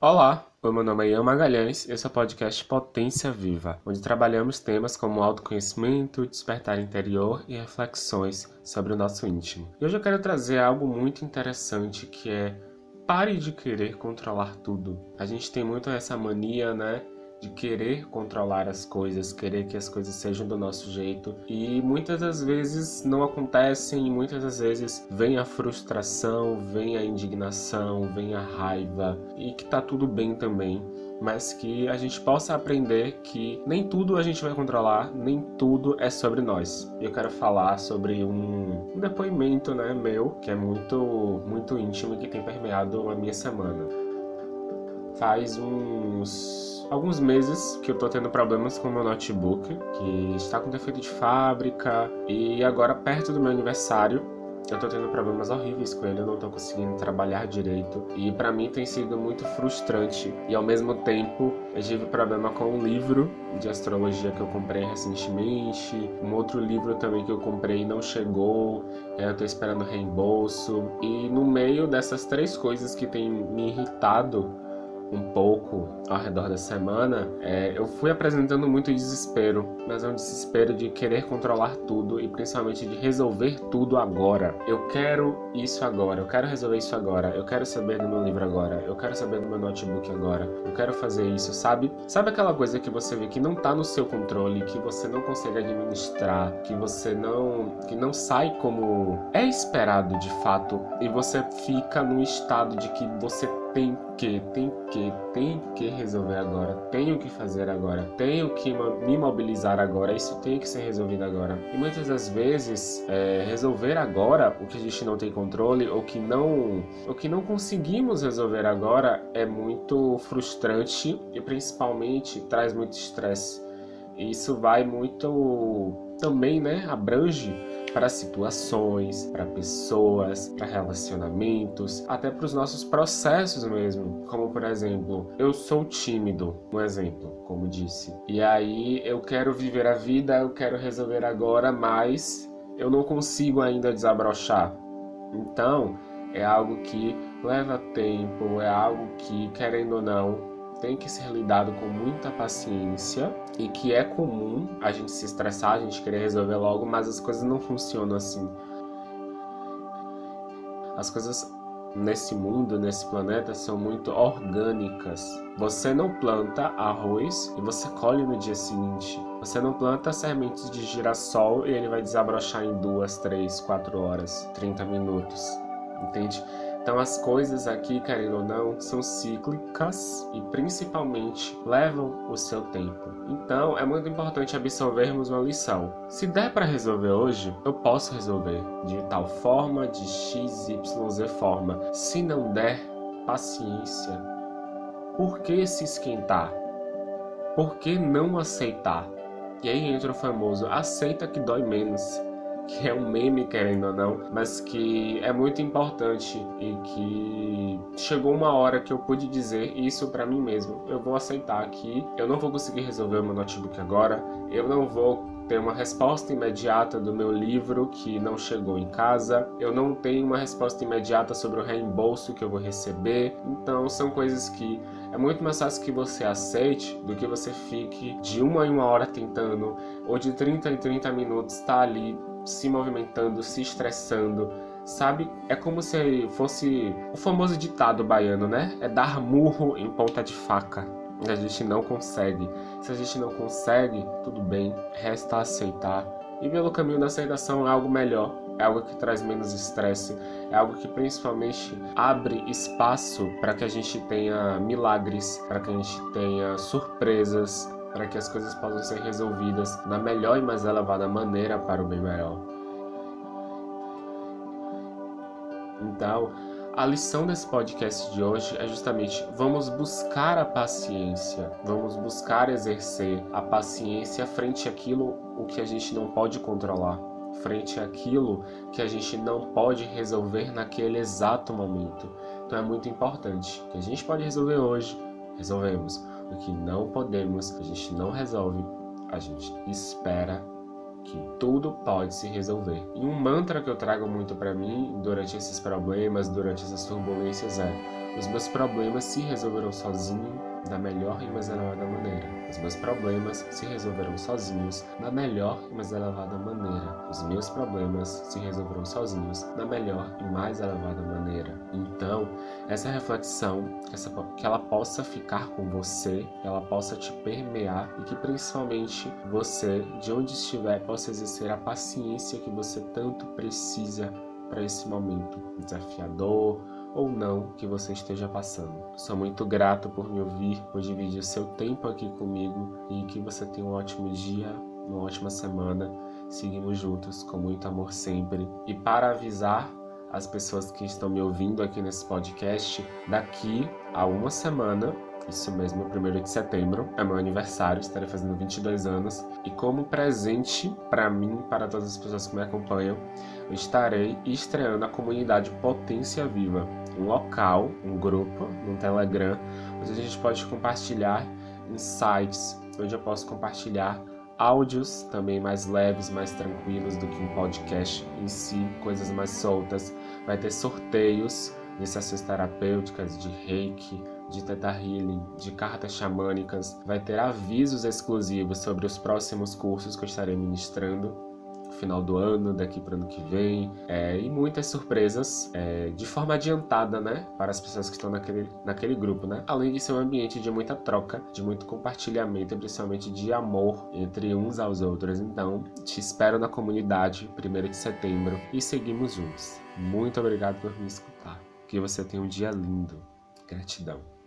Olá, o meu nome é Ian Magalhães e esse é o podcast Potência Viva, onde trabalhamos temas como autoconhecimento, despertar interior e reflexões sobre o nosso íntimo. E hoje eu quero trazer algo muito interessante que é pare de querer controlar tudo. A gente tem muito essa mania, né? De querer controlar as coisas, querer que as coisas sejam do nosso jeito. E muitas das vezes não acontecem, muitas das vezes vem a frustração, vem a indignação, vem a raiva e que tá tudo bem também. Mas que a gente possa aprender que nem tudo a gente vai controlar, nem tudo é sobre nós. Eu quero falar sobre um, um depoimento, né, meu, que é muito, muito íntimo e que tem permeado a minha semana. Faz uns alguns meses que eu tô tendo problemas com o meu notebook, que está com defeito de fábrica, e agora perto do meu aniversário, eu tô tendo problemas horríveis com ele, eu não tô conseguindo trabalhar direito. E para mim tem sido muito frustrante. E ao mesmo tempo, eu tive problema com um livro de astrologia que eu comprei recentemente. Um outro livro também que eu comprei não chegou. Eu tô esperando reembolso. E no meio dessas três coisas que tem me irritado, um pouco ao redor da semana, é, eu fui apresentando muito desespero, mas é um desespero de querer controlar tudo e principalmente de resolver tudo agora. Eu quero isso agora, eu quero resolver isso agora, eu quero saber do meu livro agora, eu quero saber do meu notebook agora, eu quero fazer isso, sabe? Sabe aquela coisa que você vê que não tá no seu controle, que você não consegue administrar, que você não que não sai como é esperado de fato e você fica num estado de que você tem que, tem que, tem que resolver agora, tenho que fazer agora, tenho que me mobilizar agora, isso tem que ser resolvido agora. E muitas das vezes, é, resolver agora o que a gente não tem controle ou que não, o que não conseguimos resolver agora é muito frustrante e principalmente traz muito estresse. Isso vai muito também, né, abrange para situações, para pessoas, para relacionamentos, até para os nossos processos mesmo. Como por exemplo, eu sou tímido, um exemplo, como disse. E aí eu quero viver a vida, eu quero resolver agora, mas eu não consigo ainda desabrochar. Então, é algo que leva tempo, é algo que, querendo ou não, tem que ser lidado com muita paciência e que é comum a gente se estressar, a gente querer resolver logo, mas as coisas não funcionam assim. As coisas nesse mundo, nesse planeta, são muito orgânicas. Você não planta arroz e você colhe no dia seguinte. Você não planta sementes de girassol e ele vai desabrochar em duas, três, quatro horas, 30 minutos. Entende? Então as coisas aqui, querendo ou não, são cíclicas e principalmente levam o seu tempo. Então é muito importante absorvermos uma lição. Se der para resolver hoje, eu posso resolver de tal forma, de x, y, z forma. Se não der, paciência. Por que se esquentar? Por que não aceitar? E aí entra o famoso aceita que dói menos que é um meme, querendo ou não, mas que é muito importante e que chegou uma hora que eu pude dizer isso para mim mesmo. Eu vou aceitar que eu não vou conseguir resolver o meu notebook agora, eu não vou ter uma resposta imediata do meu livro que não chegou em casa, eu não tenho uma resposta imediata sobre o reembolso que eu vou receber. Então, são coisas que é muito mais fácil que você aceite do que você fique de uma em uma hora tentando, ou de 30 em 30 minutos estar tá ali se movimentando, se estressando, sabe? É como se fosse o famoso ditado baiano, né? É dar murro em ponta de faca. A gente não consegue. Se a gente não consegue, tudo bem, resta aceitar. E pelo caminho da aceitação é algo melhor, é algo que traz menos estresse, é algo que principalmente abre espaço para que a gente tenha milagres, para que a gente tenha surpresas, para que as coisas possam ser resolvidas da melhor e mais elevada maneira para o bem maior. Então, a lição desse podcast de hoje é justamente vamos buscar a paciência, vamos buscar exercer a paciência frente àquilo o que a gente não pode controlar, frente àquilo que a gente não pode resolver naquele exato momento. Então é muito importante que a gente pode resolver hoje, resolvemos o que não podemos, a gente não resolve, a gente espera que tudo pode se resolver. E um mantra que eu trago muito para mim durante esses problemas, durante essas turbulências é: Os meus problemas se resolverão sozinho da melhor e mais elevada maneira. Os meus problemas se resolverão sozinhos da melhor e mais elevada maneira. Os meus problemas se resolverão sozinhos da melhor e mais elevada maneira. Então, essa reflexão, essa, que ela possa ficar com você, que ela possa te permear e que principalmente você, de onde estiver, possa exercer a paciência que você tanto precisa para esse momento desafiador ou não que você esteja passando. Sou muito grato por me ouvir, por dividir seu tempo aqui comigo e que você tenha um ótimo dia, uma ótima semana. Seguimos juntos com muito amor sempre. E para avisar as pessoas que estão me ouvindo aqui nesse podcast, daqui a uma semana isso mesmo, 1 de setembro é meu aniversário, estarei fazendo 22 anos. E como presente para mim, para todas as pessoas que me acompanham, eu estarei estreando a comunidade Potência Viva, um local, um grupo no Telegram, onde a gente pode compartilhar insights, onde eu posso compartilhar áudios também mais leves, mais tranquilos do que um podcast em si, coisas mais soltas. Vai ter sorteios de sessões terapêuticas, de reiki, de Teta Healing, de cartas xamânicas. Vai ter avisos exclusivos sobre os próximos cursos que eu estarei ministrando final do ano, daqui para ano que vem, é, e muitas surpresas é, de forma adiantada, né, para as pessoas que estão naquele, naquele grupo, né? Além de ser um ambiente de muita troca, de muito compartilhamento principalmente de amor entre uns aos outros. Então, te espero na comunidade, 1 de setembro, e seguimos juntos. Muito obrigado por me escutar. Que você tenha um dia lindo. Gratidão.